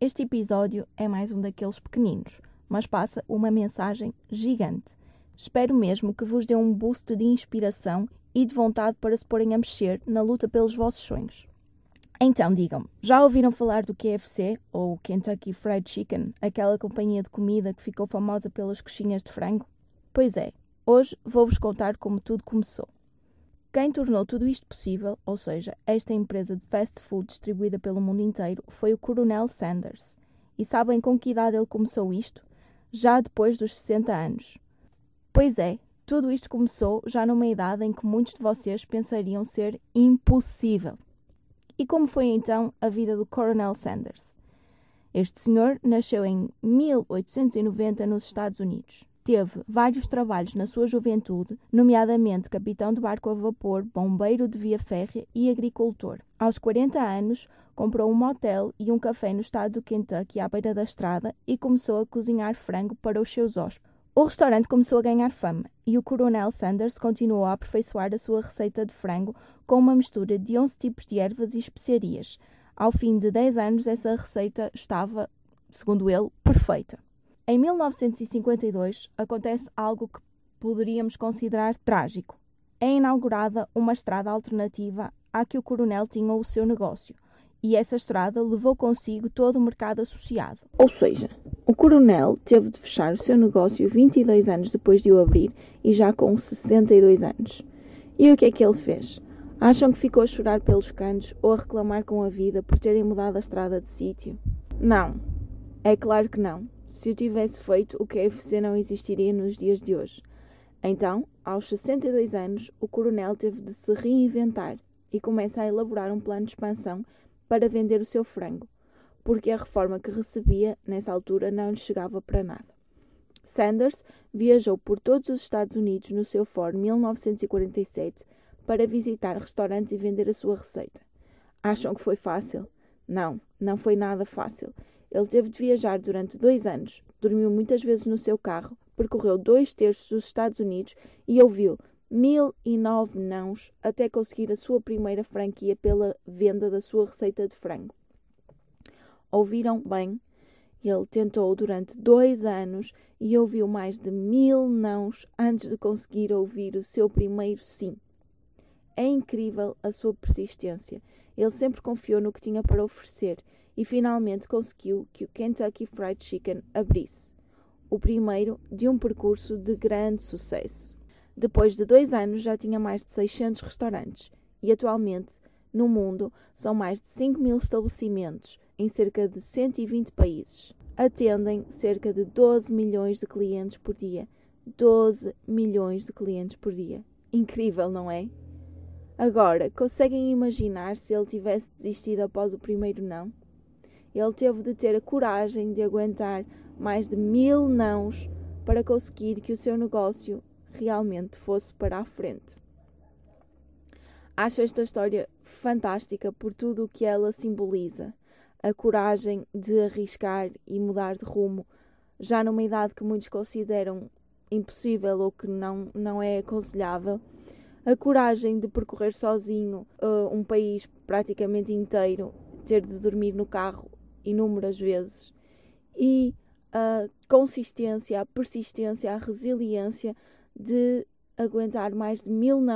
Este episódio é mais um daqueles pequeninos, mas passa uma mensagem gigante. Espero mesmo que vos dê um boost de inspiração e de vontade para se porem a mexer na luta pelos vossos sonhos. Então, digam-me, já ouviram falar do KFC ou Kentucky Fried Chicken, aquela companhia de comida que ficou famosa pelas coxinhas de frango? Pois é, hoje vou-vos contar como tudo começou. Quem tornou tudo isto possível, ou seja, esta empresa de fast food distribuída pelo mundo inteiro, foi o Coronel Sanders. E sabem com que idade ele começou isto? Já depois dos 60 anos. Pois é, tudo isto começou já numa idade em que muitos de vocês pensariam ser impossível. E como foi então a vida do Coronel Sanders? Este senhor nasceu em 1890 nos Estados Unidos. Teve vários trabalhos na sua juventude, nomeadamente capitão de barco a vapor, bombeiro de via férrea e agricultor. Aos 40 anos, comprou um motel e um café no estado do Kentucky à beira da estrada e começou a cozinhar frango para os seus hóspedes. O restaurante começou a ganhar fama e o Coronel Sanders continuou a aperfeiçoar a sua receita de frango com uma mistura de 11 tipos de ervas e especiarias. Ao fim de 10 anos, essa receita estava, segundo ele, perfeita. Em 1952 acontece algo que poderíamos considerar trágico. É inaugurada uma estrada alternativa à que o coronel tinha o seu negócio, e essa estrada levou consigo todo o mercado associado. Ou seja, o coronel teve de fechar o seu negócio 22 anos depois de o abrir e já com 62 anos. E o que é que ele fez? Acham que ficou a chorar pelos cantos ou a reclamar com a vida por terem mudado a estrada de sítio? Não, é claro que não. Se o tivesse feito, o KFC não existiria nos dias de hoje. Então, aos 62 anos, o coronel teve de se reinventar e começa a elaborar um plano de expansão para vender o seu frango, porque a reforma que recebia nessa altura não lhe chegava para nada. Sanders viajou por todos os Estados Unidos no seu Ford 1947 para visitar restaurantes e vender a sua receita. Acham que foi fácil? Não, não foi nada fácil. Ele teve de viajar durante dois anos, dormiu muitas vezes no seu carro, percorreu dois terços dos Estados Unidos e ouviu mil e nove nãos até conseguir a sua primeira franquia pela venda da sua receita de frango. Ouviram bem? Ele tentou durante dois anos e ouviu mais de mil nãos antes de conseguir ouvir o seu primeiro sim. É incrível a sua persistência. Ele sempre confiou no que tinha para oferecer e finalmente conseguiu que o Kentucky Fried Chicken abrisse, o primeiro de um percurso de grande sucesso. Depois de dois anos já tinha mais de 600 restaurantes e atualmente no mundo são mais de 5 mil estabelecimentos em cerca de 120 países. Atendem cerca de 12 milhões de clientes por dia. 12 milhões de clientes por dia. Incrível, não é? Agora, conseguem imaginar se ele tivesse desistido após o primeiro não? Ele teve de ter a coragem de aguentar mais de mil nãos para conseguir que o seu negócio realmente fosse para a frente. Acho esta história fantástica por tudo o que ela simboliza. A coragem de arriscar e mudar de rumo, já numa idade que muitos consideram impossível ou que não, não é aconselhável. A coragem de percorrer sozinho uh, um país praticamente inteiro, ter de dormir no carro inúmeras vezes. E a consistência, a persistência, a resiliência de aguentar mais de mil não